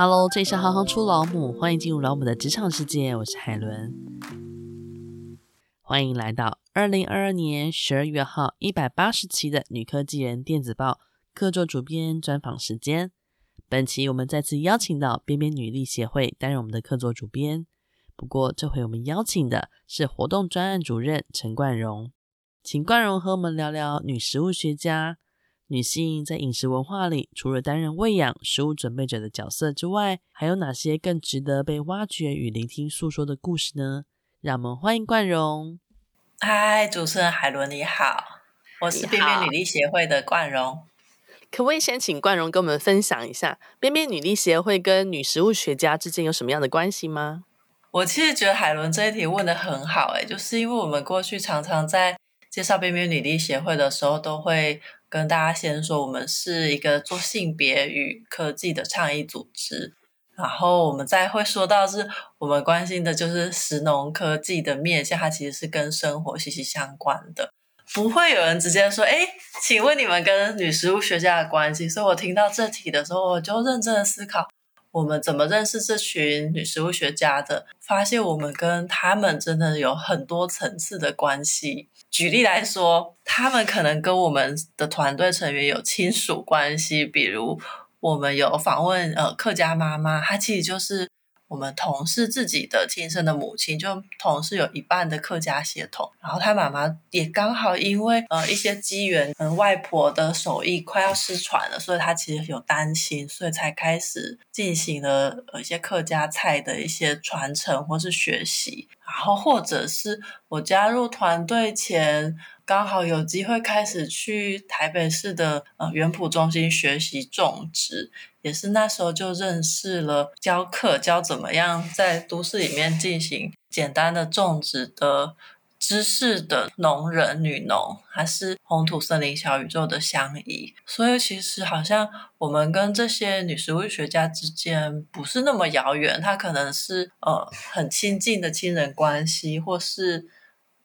Hello，这里是行行出老母，欢迎进入老母的职场世界，我是海伦。欢迎来到二零二二年十二月号一百八十期的女科技人电子报客座主编专访时间。本期我们再次邀请到边边女力协会担任我们的客座主编，不过这回我们邀请的是活动专案主任陈冠荣，请冠荣和我们聊聊女食物学家。女性在饮食文化里，除了担任喂养、食物准备者的角色之外，还有哪些更值得被挖掘与聆听诉说的故事呢？让我们欢迎冠荣。嗨，主持人海伦你好，我是边边女力协会的冠荣。可不可以先请冠荣跟我们分享一下，边边女力协会跟女食物学家之间有什么样的关系吗？我其实觉得海伦这一题问的很好，诶，就是因为我们过去常常在介绍边边女力协会的时候，都会。跟大家先说，我们是一个做性别与科技的倡议组织，然后我们再会说到是我们关心的就是石农科技的面向，它其实是跟生活息息相关的。不会有人直接说，哎，请问你们跟女食物学家的关系？所以我听到这题的时候，我就认真的思考，我们怎么认识这群女食物学家的？发现我们跟他们真的有很多层次的关系。举例来说，他们可能跟我们的团队成员有亲属关系，比如我们有访问呃客家妈妈，她其实就是。我们同事自己的亲生的母亲，就同事有一半的客家血统，然后他妈妈也刚好因为呃一些机缘，嗯，外婆的手艺快要失传了，所以他其实有担心，所以才开始进行了呃一些客家菜的一些传承或是学习，然后或者是我加入团队前。刚好有机会开始去台北市的呃园圃中心学习种植，也是那时候就认识了教课教怎么样在都市里面进行简单的种植的知识的农人女农，还是红土森林小宇宙的相宜。所以其实好像我们跟这些女食物学家之间不是那么遥远，她可能是呃很亲近的亲人关系，或是。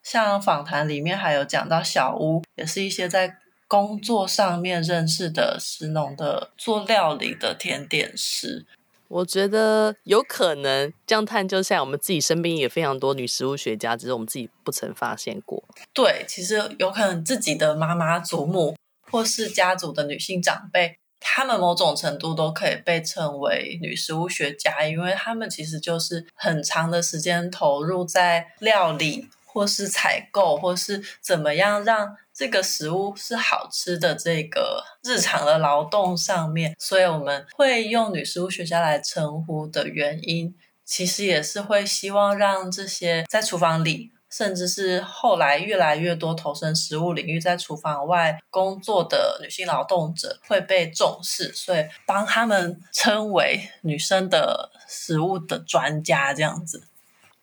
像访谈里面还有讲到小屋，也是一些在工作上面认识的食农的做料理的甜点师。我觉得有可能这样探究下来，我们自己身边也非常多女食物学家，只是我们自己不曾发现过。对，其实有可能自己的妈妈、祖母，或是家族的女性长辈，她们某种程度都可以被称为女食物学家，因为她们其实就是很长的时间投入在料理。或是采购，或是怎么样让这个食物是好吃的这个日常的劳动上面，所以我们会用女食物学家来称呼的原因，其实也是会希望让这些在厨房里，甚至是后来越来越多投身食物领域，在厨房外工作的女性劳动者会被重视，所以帮他们称为女生的食物的专家这样子。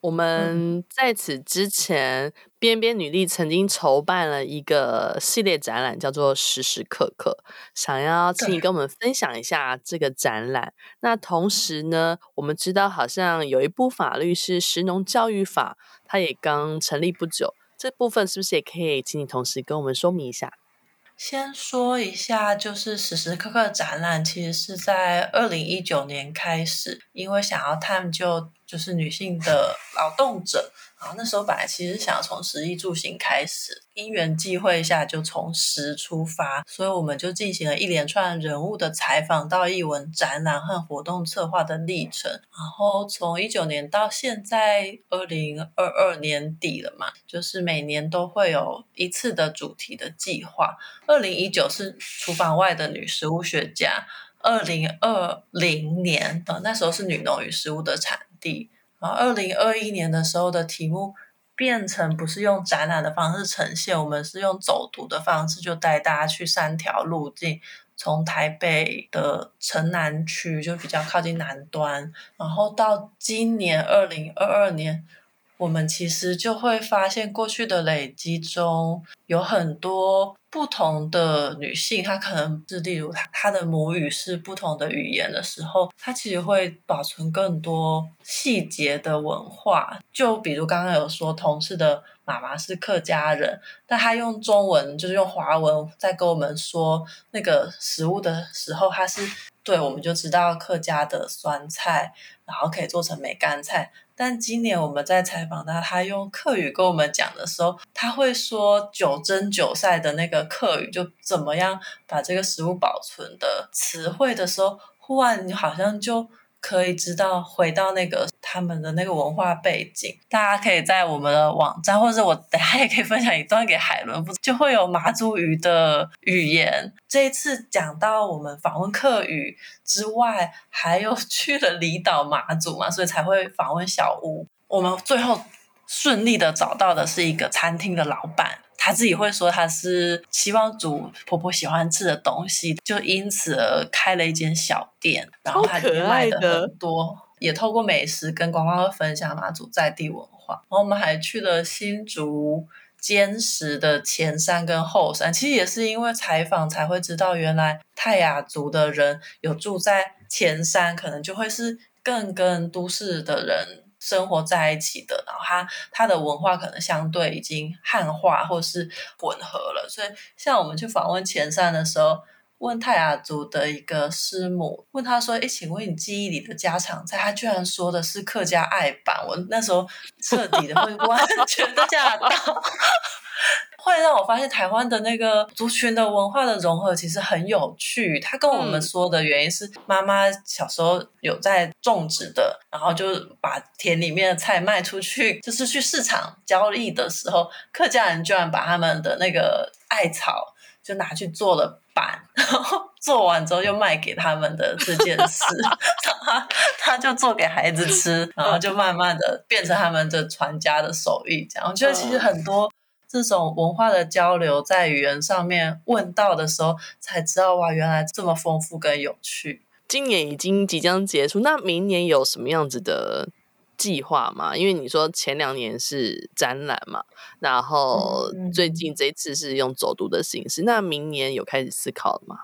我们在此之前，边边女力曾经筹办了一个系列展览，叫做“时时刻刻”，想要请你跟我们分享一下这个展览。那同时呢，我们知道好像有一部法律是《食农教育法》，它也刚成立不久，这部分是不是也可以请你同时跟我们说明一下？先说一下，就是时时刻刻展览，其实是在二零一九年开始，因为想要探究就是女性的劳动者。然后那时候本来其实想从食衣住行开始，因缘际会下就从食出发，所以我们就进行了一连串人物的采访到艺文展览和活动策划的历程。然后从一九年到现在二零二二年底了嘛，就是每年都会有一次的主题的计划。二零一九是厨房外的女食物学家，二零二零年呃那时候是女农与食物的产地。然后，二零二一年的时候的题目变成不是用展览的方式呈现，我们是用走读的方式，就带大家去三条路径，从台北的城南区，就比较靠近南端，然后到今年二零二二年。我们其实就会发现，过去的累积中有很多不同的女性，她可能是例如她她的母语是不同的语言的时候，她其实会保存更多细节的文化。就比如刚刚有说，同事的妈妈是客家人，但她用中文就是用华文在跟我们说那个食物的时候，她是对，我们就知道客家的酸菜，然后可以做成梅干菜。但今年我们在采访他，他用客语跟我们讲的时候，他会说“九蒸九晒”的那个客语，就怎么样把这个食物保存的词汇的时候，忽然你好像就。可以知道回到那个他们的那个文化背景，大家可以在我们的网站，或者我等下也可以分享一段给海伦，就会有马祖语的语言。这一次讲到我们访问客语之外，还有去了离岛马祖嘛，所以才会访问小屋。我们最后顺利的找到的是一个餐厅的老板。他自己会说，她是希望煮婆婆喜欢吃的东西，就因此而开了一间小店，然后她里面卖的很多，也透过美食跟观光客分享马祖在地文化。然后我们还去了新竹坚实的前山跟后山，其实也是因为采访才会知道，原来泰雅族的人有住在前山，可能就会是更跟都市的人。生活在一起的，然后他他的文化可能相对已经汉化或是混合了，所以像我们去访问前山的时候，问泰雅族的一个师母，问他说：“哎，请问你记忆里的家常菜？”他居然说的是客家爱板，我那时候彻底的会 完全的吓到。会让我发现台湾的那个族群的文化的融合其实很有趣。他跟我们说的原因是，妈妈小时候有在种植的，然后就把田里面的菜卖出去，就是去市场交易的时候，客家人居然把他们的那个艾草就拿去做了板，然后做完之后又卖给他们的这件事，他他就做给孩子吃，然后就慢慢的变成他们的传家的手艺。这样，我觉得其实很多。这种文化的交流，在语言上面问到的时候，才知道哇，原来这么丰富跟有趣。今年已经即将结束，那明年有什么样子的计划吗？因为你说前两年是展览嘛，然后最近这次是用走读的形式，那明年有开始思考了吗？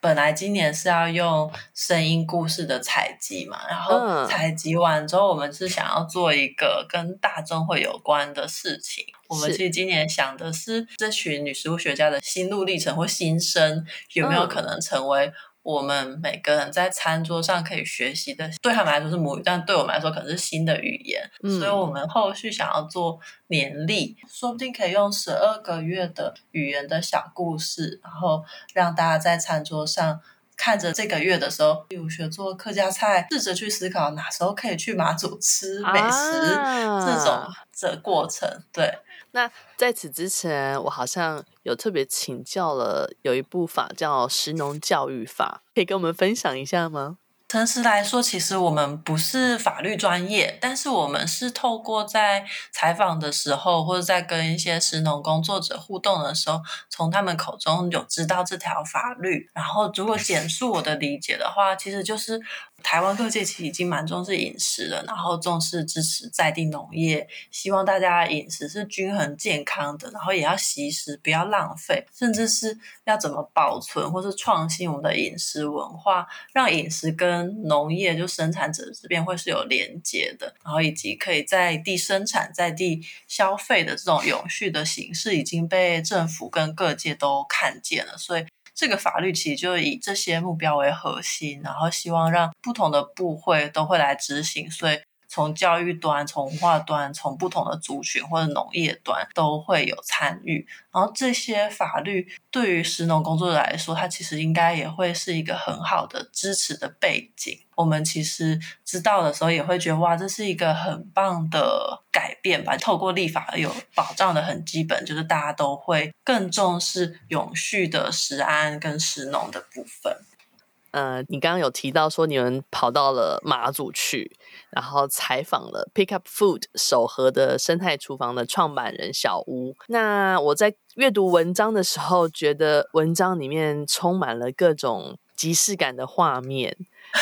本来今年是要用声音故事的采集嘛，然后采集完之后，我们是想要做一个跟大众会有关的事情。我们其实今年想的是，这群女食物学家的心路历程或心声，有没有可能成为我们每个人在餐桌上可以学习的，对他们来说是母语，但对我们来说可能是新的语言。嗯、所以，我们后续想要做年历，说不定可以用十二个月的语言的小故事，然后让大家在餐桌上看着这个月的时候，比如学做客家菜，试着去思考哪时候可以去马祖吃美食，啊、这种的过程，对。那在此之前，我好像有特别请教了，有一部法叫食农教育法，可以跟我们分享一下吗？诚实来说，其实我们不是法律专业，但是我们是透过在采访的时候，或者在跟一些食农工作者互动的时候，从他们口中有知道这条法律。然后，如果简述我的理解的话，其实就是。台湾各界其实已经蛮重视饮食了，然后重视支持在地农业，希望大家饮食是均衡健康的，然后也要惜食，不要浪费，甚至是要怎么保存或是创新我们的饮食文化，让饮食跟农业就生产者这边会是有连接的，然后以及可以在地生产、在地消费的这种永续的形式，已经被政府跟各界都看见了，所以。这个法律其实就以这些目标为核心，然后希望让不同的部会都会来执行，所以从教育端、从文化端、从不同的族群或者农业端都会有参与。然后这些法律对于食农工作者来说，它其实应该也会是一个很好的支持的背景。我们其实知道的时候，也会觉得哇，这是一个很棒的改变吧。透过立法有保障的很基本，就是大家都会更重视永续的食安跟食农的部分。呃，你刚刚有提到说你们跑到了马祖去，然后采访了 Pick Up Food 手和的生态厨房的创办人小屋。那我在阅读文章的时候，觉得文章里面充满了各种即视感的画面。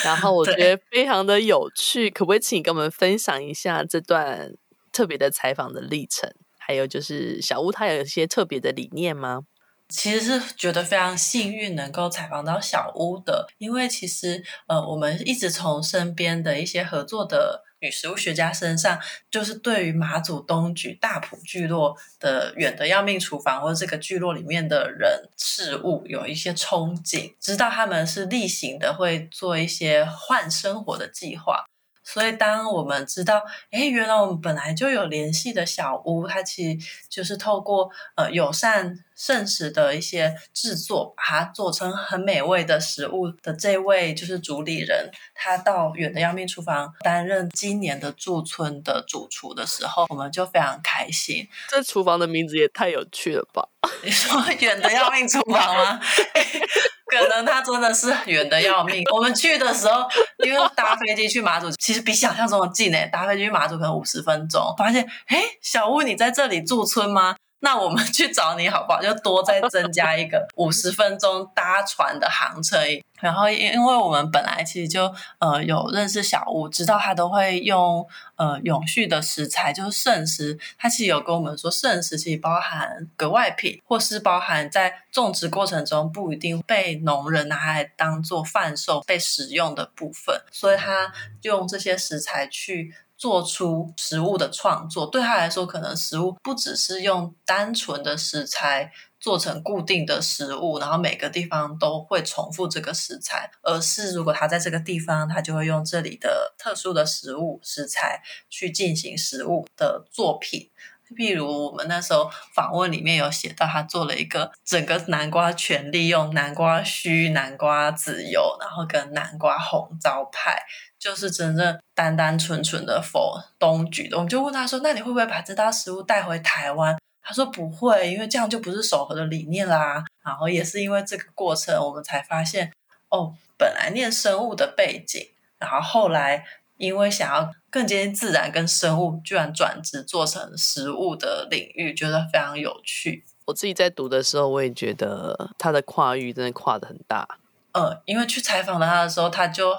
然后我觉得非常的有趣，可不可以请你跟我们分享一下这段特别的采访的历程？还有就是小屋它有一些特别的理念吗？其实是觉得非常幸运能够采访到小屋的，因为其实呃我们一直从身边的一些合作的女食物学家身上，就是对于马祖东莒大埔聚落的远的要命厨房，或者这个聚落里面的人事物有一些憧憬，知道他们是例行的会做一些换生活的计划。所以，当我们知道，哎，原来我们本来就有联系的小屋，它其实就是透过呃友善剩食的一些制作，把它做成很美味的食物的这位就是主理人，他到远的要命厨房担任今年的驻村的主厨的时候，我们就非常开心。这厨房的名字也太有趣了吧？你说远的要命厨房吗？可能它真的是远的要命。我们去的时候，因为搭飞机去马祖，其实比想象中的近诶。搭飞机去马祖可能五十分钟，发现，哎，小屋你在这里驻村吗？那我们去找你好不好？就多再增加一个五十分钟搭船的航程。然后，因因为我们本来其实就呃有认识小屋，知道他都会用呃永续的食材，就是剩食。他其实有跟我们说，剩食其实包含格外品，或是包含在种植过程中不一定被农人拿来当做贩售被使用的部分，所以他用这些食材去。做出食物的创作，对他来说，可能食物不只是用单纯的食材做成固定的食物，然后每个地方都会重复这个食材，而是如果他在这个地方，他就会用这里的特殊的食物食材去进行食物的作品。譬如我们那时候访问里面有写到，他做了一个整个南瓜全利用南瓜须、南瓜籽油，然后跟南瓜红糟派。就是真正单单纯纯的否东莒的，我们就问他说：“那你会不会把这道食物带回台湾？”他说：“不会，因为这样就不是守和的理念啦。”然后也是因为这个过程，我们才发现哦，本来念生物的背景，然后后来因为想要更接近自然跟生物，居然转职做成食物的领域，觉得非常有趣。我自己在读的时候，我也觉得他的跨域真的跨的很大。呃，因为去采访他的时候，他就。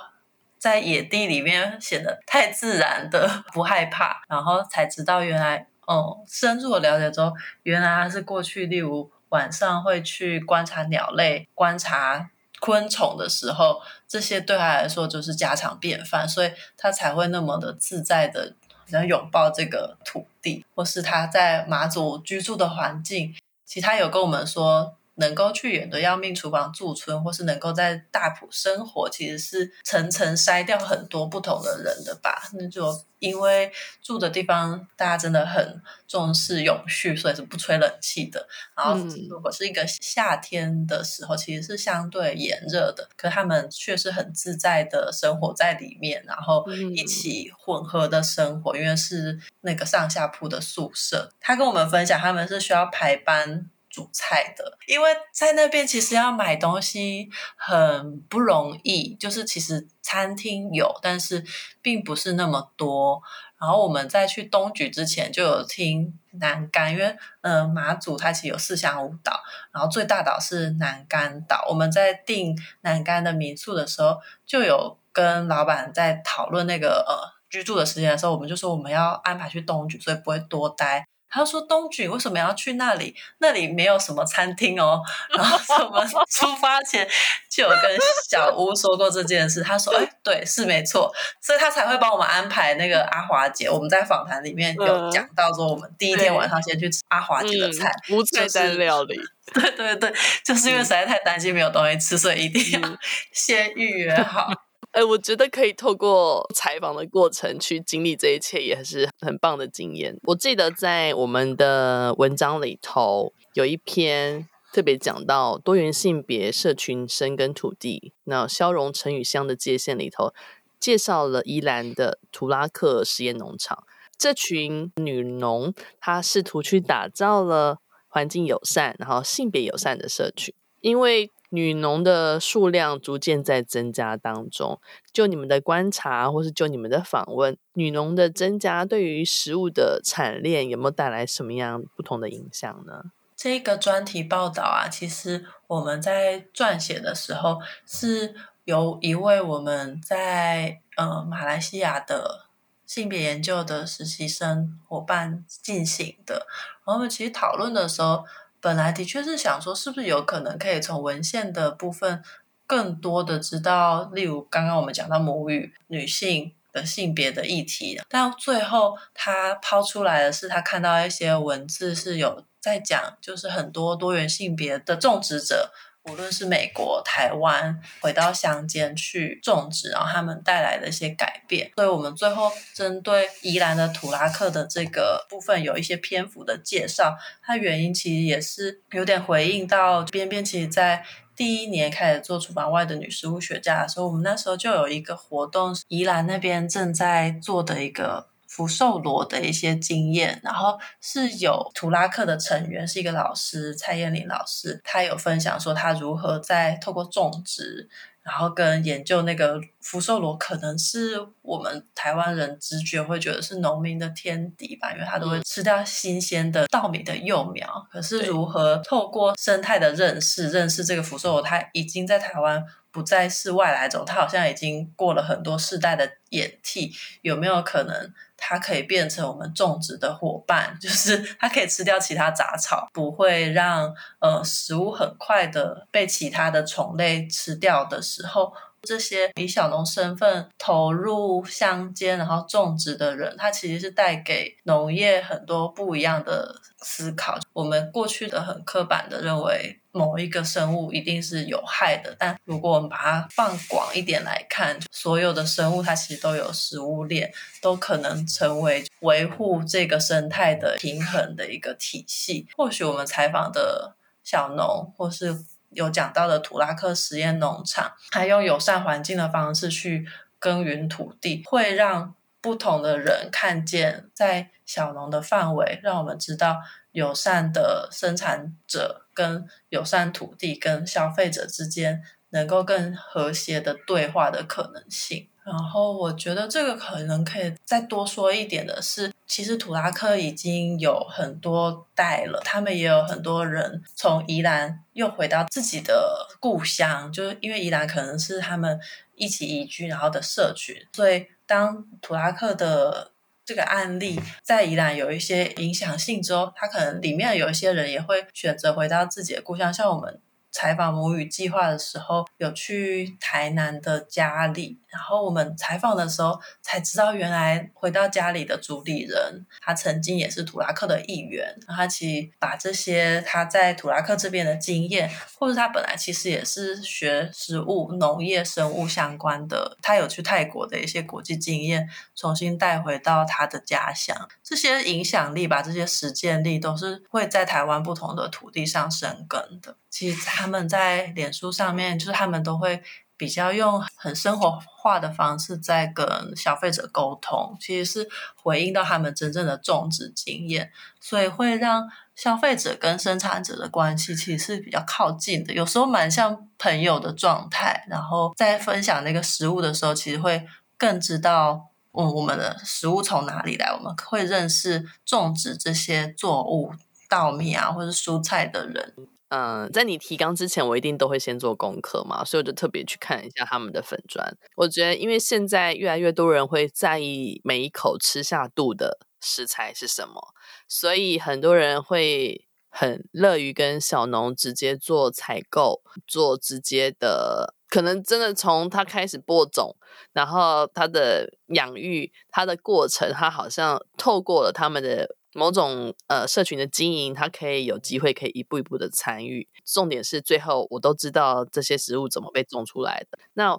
在野地里面显得太自然的不害怕，然后才知道原来，哦、哦，深入的了解之后，原来他是过去，例如晚上会去观察鸟类、观察昆虫的时候，这些对他来说就是家常便饭，所以他才会那么的自在的，能拥抱这个土地，或是他在马祖居住的环境，其他有跟我们说。能够去远的要命厨房驻村，或是能够在大埔生活，其实是层层筛掉很多不同的人的吧。那就因为住的地方大家真的很重视永续，所以是不吹冷气的。然后如果是一个夏天的时候，其实是相对炎热的，可他们却是很自在的生活在里面，然后一起混合的生活，因为是那个上下铺的宿舍。他跟我们分享，他们是需要排班。煮菜的，因为在那边其实要买东西很不容易，就是其实餐厅有，但是并不是那么多。然后我们在去东莒之前就有听南竿，因为嗯、呃、马祖它其实有四乡五岛，然后最大岛是南竿岛。我们在订南竿的民宿的时候，就有跟老板在讨论那个呃居住的时间的时候，我们就说我们要安排去东莒，所以不会多待。他说：“东莒为什么要去那里？那里没有什么餐厅哦。”然后我们 出发前就有跟小屋说过这件事。他说：“哎，对，是没错。”所以他才会帮我们安排那个阿华姐。我们在访谈里面有讲到说，我们第一天晚上先去吃阿华姐的菜，无菜单料理。对对对，就是因为实在太担心没有东西吃，所以一定要先预约好。哎，我觉得可以透过采访的过程去经历这一切，也是很棒的经验。我记得在我们的文章里头有一篇特别讲到多元性别、社群生根土地，那消融城与乡的界限里头，介绍了宜兰的图拉克实验农场。这群女农，她试图去打造了环境友善、然后性别友善的社群，因为。女农的数量逐渐在增加当中。就你们的观察，或是就你们的访问，女农的增加对于食物的产链有没有带来什么样不同的影响呢？这个专题报道啊，其实我们在撰写的时候，是由一位我们在呃马来西亚的性别研究的实习生伙伴进行的。然后我们其实讨论的时候。本来的确是想说，是不是有可能可以从文献的部分更多的知道，例如刚刚我们讲到母语女性的性别的议题。但最后他抛出来的是，他看到一些文字是有在讲，就是很多多元性别的种植者。无论是美国、台湾，回到乡间去种植，然后他们带来的一些改变。所以我们最后针对宜兰的土拉克的这个部分有一些篇幅的介绍。它原因其实也是有点回应到边边，其实在第一年开始做厨房外的女食物学家的时候，我们那时候就有一个活动，宜兰那边正在做的一个。福寿螺的一些经验，然后是有土拉克的成员是一个老师蔡燕玲老师，他有分享说他如何在透过种植，然后跟研究那个福寿螺，可能是我们台湾人直觉会觉得是农民的天敌吧，因为他都会吃掉新鲜的稻米的幼苗。可是如何透过生态的认识，认识这个福寿螺，它已经在台湾不再是外来种，它好像已经过了很多世代的演替，有没有可能？它可以变成我们种植的伙伴，就是它可以吃掉其他杂草，不会让呃食物很快的被其他的虫类吃掉的时候，这些以小农身份投入乡间然后种植的人，他其实是带给农业很多不一样的思考。我们过去的很刻板的认为。某一个生物一定是有害的，但如果我们把它放广一点来看，所有的生物它其实都有食物链，都可能成为维护这个生态的平衡的一个体系。或许我们采访的小农，或是有讲到的土拉克实验农场，还用友善环境的方式去耕耘土地，会让不同的人看见在小农的范围，让我们知道。友善的生产者跟友善土地跟消费者之间能够更和谐的对话的可能性。然后我觉得这个可能可以再多说一点的是，其实土拉克已经有很多代了，他们也有很多人从宜兰又回到自己的故乡，就是因为宜兰可能是他们一起移居然后的社群，所以当土拉克的。这个案例在宜兰有一些影响性之后，他可能里面有一些人也会选择回到自己的故乡，像我们。采访母语计划的时候，有去台南的家里，然后我们采访的时候才知道，原来回到家里的主理人，他曾经也是土拉克的一员。他其实把这些他在土拉克这边的经验，或者他本来其实也是学食物、农业、生物相关的，他有去泰国的一些国际经验，重新带回到他的家乡。这些影响力吧，这些实践力，都是会在台湾不同的土地上生根的。其实他们在脸书上面，就是他们都会比较用很生活化的方式在跟消费者沟通，其实是回应到他们真正的种植经验，所以会让消费者跟生产者的关系其实是比较靠近的，有时候蛮像朋友的状态。然后在分享那个食物的时候，其实会更知道，嗯，我们的食物从哪里来，我们会认识种植这些作物、稻米啊，或者蔬菜的人。嗯，在你提纲之前，我一定都会先做功课嘛，所以我就特别去看一下他们的粉砖。我觉得，因为现在越来越多人会在意每一口吃下肚的食材是什么，所以很多人会很乐于跟小农直接做采购，做直接的，可能真的从他开始播种，然后他的养育，他的过程，他好像透过了他们的。某种呃社群的经营，他可以有机会可以一步一步的参与。重点是最后我都知道这些食物怎么被种出来的。那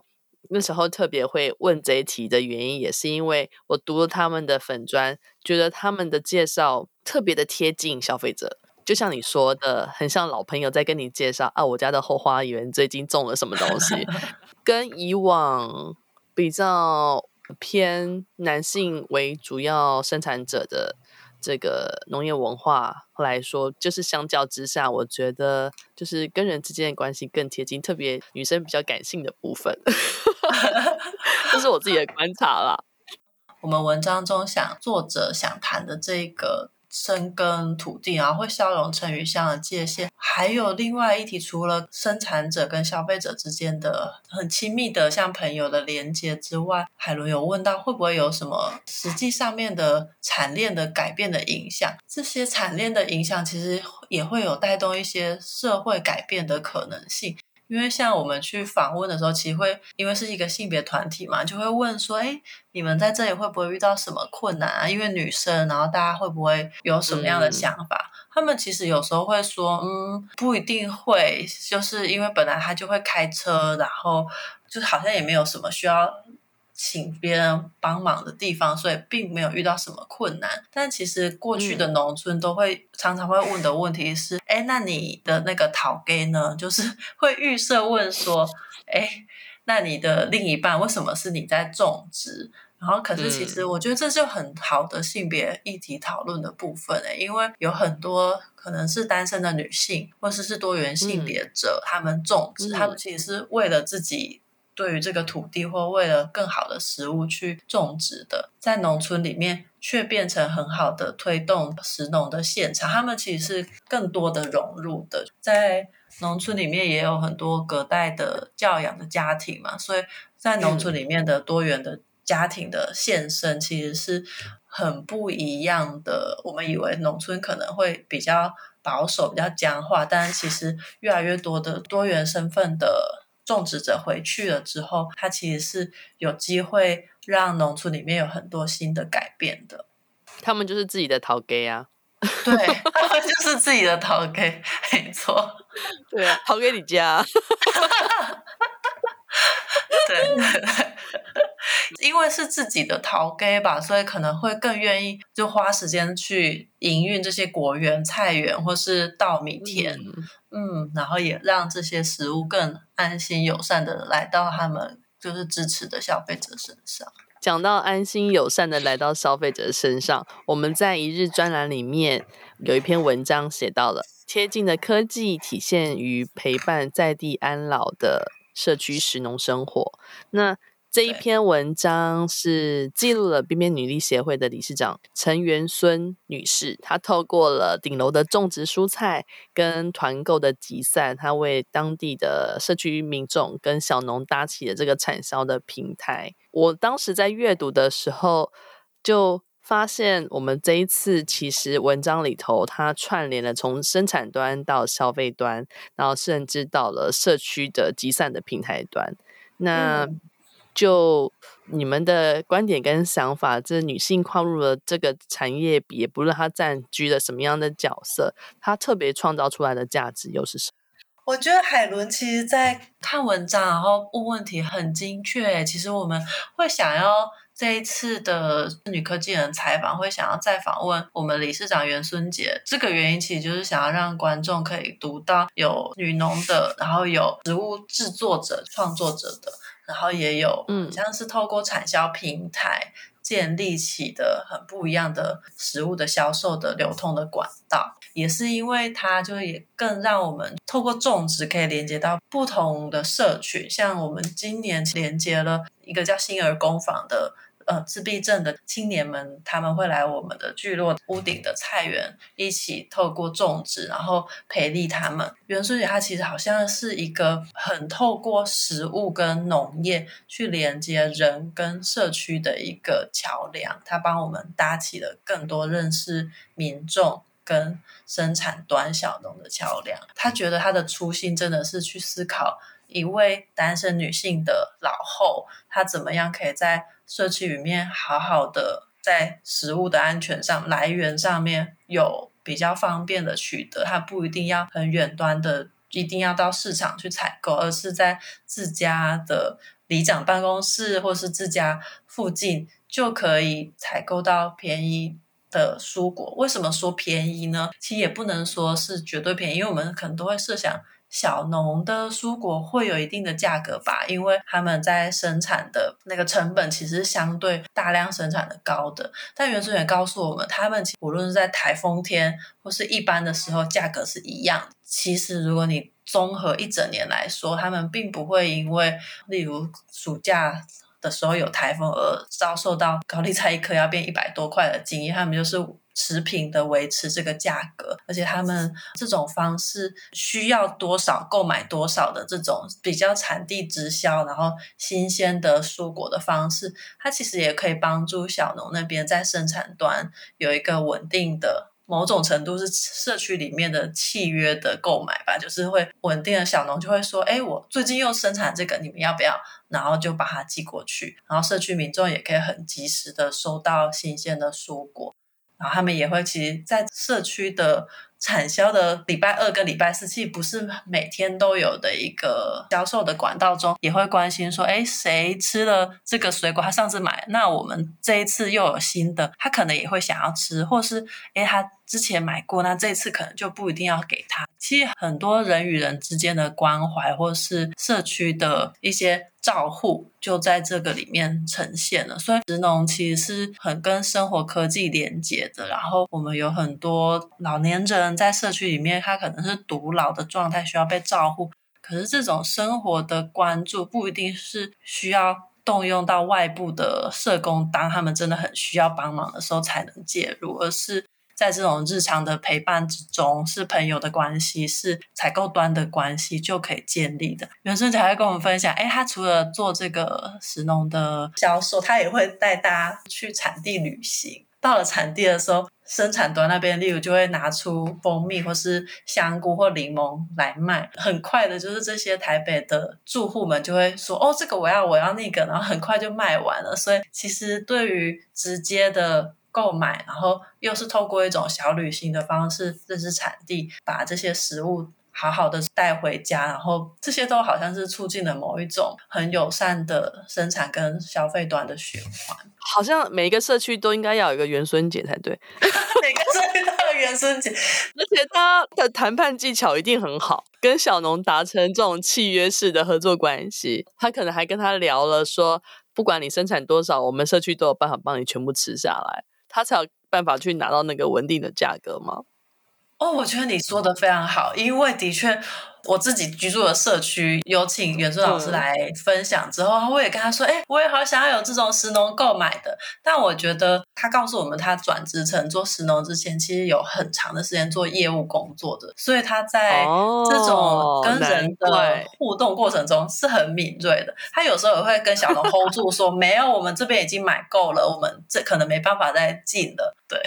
那时候特别会问这一题的原因，也是因为我读了他们的粉专，觉得他们的介绍特别的贴近消费者。就像你说的，很像老朋友在跟你介绍啊，我家的后花园最近种了什么东西，跟以往比较偏男性为主要生产者的。这个农业文化来说，就是相较之下，我觉得就是跟人之间的关系更贴近，特别女生比较感性的部分，这是我自己的观察啦。我们文章中想作者想谈的这个。深耕土地，然后会消融成与乡的界限。还有另外一题，除了生产者跟消费者之间的很亲密的像朋友的连接之外，海伦有问到会不会有什么实际上面的产链的改变的影响？这些产链的影响其实也会有带动一些社会改变的可能性。因为像我们去访问的时候，其实会因为是一个性别团体嘛，就会问说：“哎，你们在这里会不会遇到什么困难啊？因为女生，然后大家会不会有什么样的想法？”嗯、他们其实有时候会说：“嗯，不一定会，就是因为本来他就会开车，然后就好像也没有什么需要。”请别人帮忙的地方，所以并没有遇到什么困难。但其实过去的农村都会、嗯、常常会问的问题是：哎，那你的那个讨给呢？就是 会预设问说：哎，那你的另一半为什么是你在种植？然后，可是其实我觉得这就很好的性别议题讨论的部分诶，因为有很多可能是单身的女性，或者是多元性别者，他、嗯、们种植，他们其实是为了自己。对于这个土地或为了更好的食物去种植的，在农村里面却变成很好的推动食农的现场。他们其实是更多的融入的，在农村里面也有很多隔代的教养的家庭嘛，所以在农村里面的多元的家庭的现身其实是很不一样的。我们以为农村可能会比较保守、比较僵化，但其实越来越多的多元身份的。种植者回去了之后，他其实是有机会让农村里面有很多新的改变的。他们就是自己的头家啊，对，他们就是自己的头家，没错。对啊，头家你家。对，对，对。因为是自己的头家吧，所以可能会更愿意就花时间去营运这些果园、菜园或是稻米田，嗯，嗯，然后也让这些食物更安心友善的来到他们就是支持的消费者身上。讲到安心友善的来到消费者身上，我们在一日专栏里面有一篇文章写到了贴近的科技体现于陪伴在地安老的社区食农生活。那这一篇文章是记录了边边女力协会的理事长陈元孙女士，她透过了顶楼的种植蔬菜跟团购的集散，她为当地的社区民众跟小农搭起了这个产销的平台。我当时在阅读的时候，就发现我们这一次其实文章里头，它串联了从生产端到消费端，然后甚至到了社区的集散的平台端。那、嗯就你们的观点跟想法，这女性跨入了这个产业，也不论她占据了什么样的角色，她特别创造出来的价值又是什么？我觉得海伦其实，在看文章然后问问题很精确。其实我们会想要这一次的女科技人采访，会想要再访问我们理事长袁孙杰。这个原因其实就是想要让观众可以读到有女农的，然后有植物制作者、创作者的。然后也有，嗯，像是透过产销平台建立起的很不一样的食物的销售的流通的管道，也是因为它就也更让我们透过种植可以连接到不同的社群，像我们今年连接了一个叫新儿工坊的。呃，自闭症的青年们，他们会来我们的聚落屋顶的菜园，一起透过种植，然后培力他们。元孙姐她其实好像是一个很透过食物跟农业去连接人跟社区的一个桥梁，她帮我们搭起了更多认识民众跟生产端小农的桥梁。她觉得她的初心真的是去思考一位单身女性的老后，她怎么样可以在社区里面好好的在食物的安全上来源上面有比较方便的取得，她不一定要很远端的，一定要到市场去采购，而是在自家的里长办公室或是自家附近就可以采购到便宜的蔬果。为什么说便宜呢？其实也不能说是绝对便宜，因为我们可能都会设想。小农的蔬果会有一定的价格吧，因为他们在生产的那个成本其实相对大量生产的高的。但元孙也告诉我们，他们无论是在台风天或是一般的时候，价格是一样。其实如果你综合一整年来说，他们并不会因为例如暑假的时候有台风而遭受到高丽菜一颗要变一百多块的经验，他们就是。持平的维持这个价格，而且他们这种方式需要多少购买多少的这种比较产地直销，然后新鲜的蔬果的方式，它其实也可以帮助小农那边在生产端有一个稳定的某种程度是社区里面的契约的购买吧，就是会稳定的小农就会说，哎，我最近又生产这个，你们要不要？然后就把它寄过去，然后社区民众也可以很及时的收到新鲜的蔬果，然后他们也会其实，在社区的。产销的礼拜二跟礼拜四，其实不是每天都有的一个销售的管道中，也会关心说，哎，谁吃了这个水果？他上次买，那我们这一次又有新的，他可能也会想要吃，或是，哎，他之前买过，那这次可能就不一定要给他。其实很多人与人之间的关怀，或是社区的一些。照护就在这个里面呈现了，所以职农其实是很跟生活科技连接的。然后我们有很多老年人在社区里面，他可能是独老的状态，需要被照顾。可是这种生活的关注不一定是需要动用到外部的社工，当他们真的很需要帮忙的时候才能介入，而是。在这种日常的陪伴之中，是朋友的关系，是采购端的关系就可以建立的。袁孙姐还会跟我们分享，哎，他除了做这个食农的销售，他也会带大家去产地旅行。到了产地的时候，生产端那边，例如就会拿出蜂蜜或是香菇或柠檬来卖。很快的，就是这些台北的住户们就会说：“哦，这个我要，我要那个。”然后很快就卖完了。所以，其实对于直接的。购买，然后又是透过一种小旅行的方式认识产地，把这些食物好好的带回家，然后这些都好像是促进了某一种很友善的生产跟消费端的循环。好像每一个社区都应该要有一个元孙节才对，每个社区都有元孙节，而且他的谈判技巧一定很好，跟小农达成这种契约式的合作关系。他可能还跟他聊了说，不管你生产多少，我们社区都有办法帮你全部吃下来。他才有办法去拿到那个稳定的价格吗？哦，我觉得你说的非常好，因为的确。我自己居住的社区有请袁孙老师来分享之后，嗯、我也跟他说：“哎、欸，我也好想要有这种石农购买的。”但我觉得他告诉我们，他转职成做石农之前，其实有很长的时间做业务工作的，所以他在这种跟人的互动过程中是很敏锐的。他有时候也会跟小农 hold 住说：“ 没有，我们这边已经买够了，我们这可能没办法再进了。”对，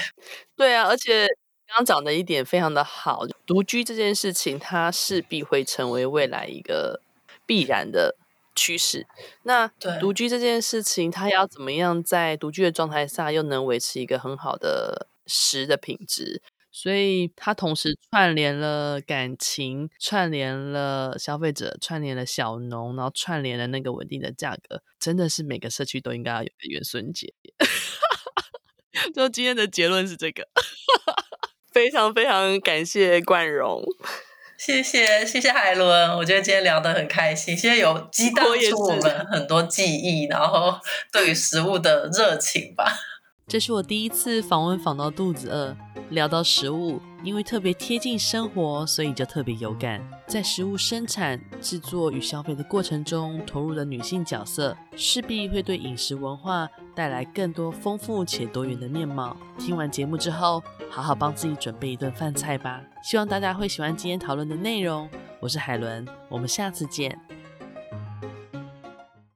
对啊，而且。刚刚讲的一点非常的好，独居这件事情，它势必会成为未来一个必然的趋势。那独居这件事情，它要怎么样在独居的状态下又能维持一个很好的食的品质？所以它同时串联了感情，串联了消费者，串联了小农，然后串联了那个稳定的价格，真的是每个社区都应该要有个元孙节。就今天的结论是这个。非常非常感谢冠荣，谢谢谢谢海伦，我觉得今天聊得很开心，现在有激荡出我们很多记忆，然后对于食物的热情吧。这是我第一次访问访到肚子饿，聊到食物。因为特别贴近生活，所以就特别有感。在食物生产、制作与消费的过程中，投入的女性角色，势必会对饮食文化带来更多丰富且多元的面貌。听完节目之后，好好帮自己准备一顿饭菜吧。希望大家会喜欢今天讨论的内容。我是海伦，我们下次见。